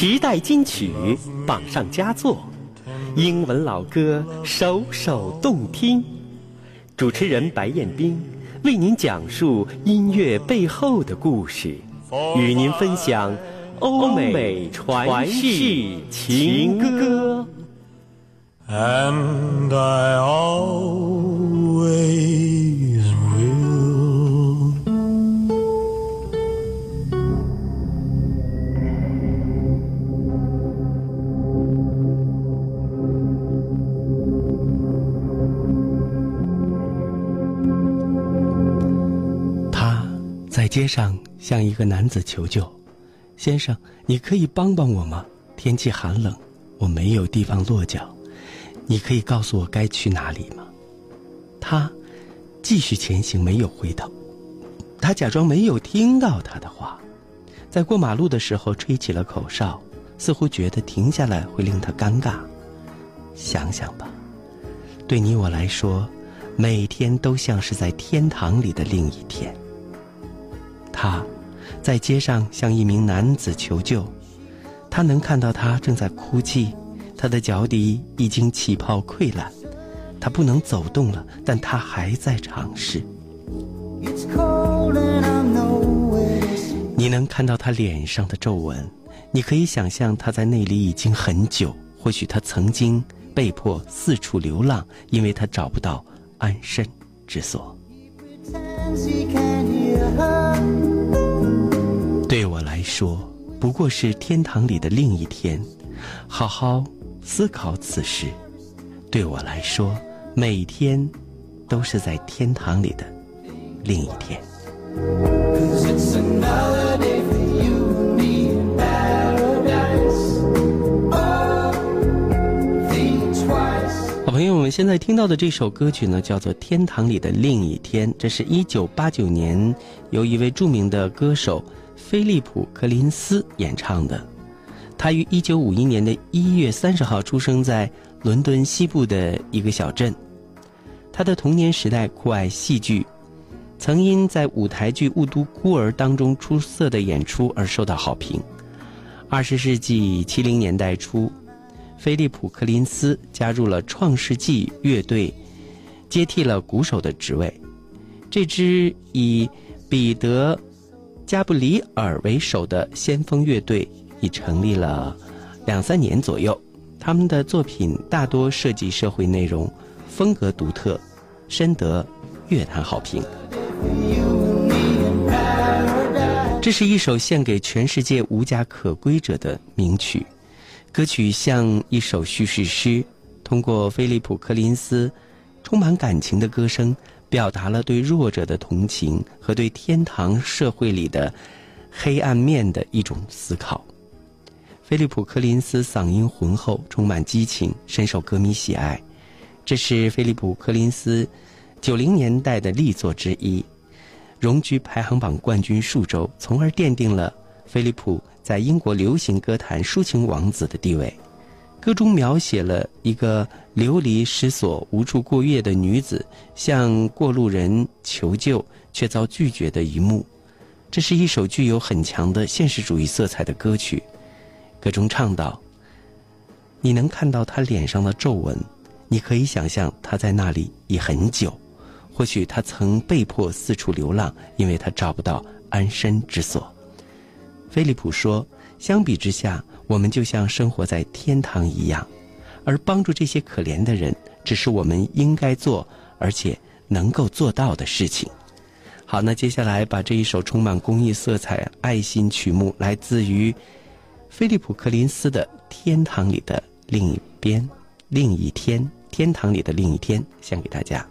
时代金曲榜上佳作，英文老歌首首动听。主持人白彦斌为您讲述音乐背后的故事，与您分享欧美传世情歌。And I always 街上向一个男子求救：“先生，你可以帮帮我吗？天气寒冷，我没有地方落脚，你可以告诉我该去哪里吗？”他继续前行，没有回头。他假装没有听到他的话，在过马路的时候吹起了口哨，似乎觉得停下来会令他尴尬。想想吧，对你我来说，每天都像是在天堂里的另一天。他，在街上向一名男子求救，他能看到他正在哭泣，他的脚底已经起泡溃烂，他不能走动了，但他还在尝试。你能看到他脸上的皱纹，你可以想象他在那里已经很久，或许他曾经被迫四处流浪，因为他找不到安身之所。来说，不过是天堂里的另一天。好好思考此事。对我来说，每天都是在天堂里的另一天。好朋友，们现在听到的这首歌曲呢，叫做《天堂里的另一天》，这是一九八九年由一位著名的歌手菲利普·柯林斯演唱的。他于一九五一年的一月三十号出生在伦敦西部的一个小镇。他的童年时代酷爱戏剧，曾因在舞台剧《雾都孤儿》当中出色的演出而受到好评。二十世纪七零年代初，菲利普·柯林斯加入了创世纪乐队，接替了鼓手的职位。这支以彼得·加布里尔为首的先锋乐队已成立了两三年左右。他们的作品大多涉及社会内容，风格独特，深得乐坛好评。这是一首献给全世界无家可归者的名曲。歌曲像一首叙事诗，通过菲利普·柯林斯充满感情的歌声，表达了对弱者的同情和对天堂社会里的黑暗面的一种思考。菲利普·柯林斯嗓音浑厚，充满激情，深受歌迷喜爱。这是菲利普·柯林斯九零年代的力作之一，荣居排行榜冠军数周，从而奠定了菲利普在英国流行歌坛抒情王子的地位。歌中描写了一个流离失所、无处过夜的女子向过路人求救却遭拒绝的一幕。这是一首具有很强的现实主义色彩的歌曲。歌中唱道：“你能看到他脸上的皱纹，你可以想象他在那里已很久。或许他曾被迫四处流浪，因为他找不到安身之所。”菲利普说：“相比之下，我们就像生活在天堂一样，而帮助这些可怜的人，只是我们应该做而且能够做到的事情。”好，那接下来把这一首充满公益色彩、爱心曲目，来自于菲利普·柯林斯的《天堂里的另一边》、另一天，《天堂里的另一天》，献给大家。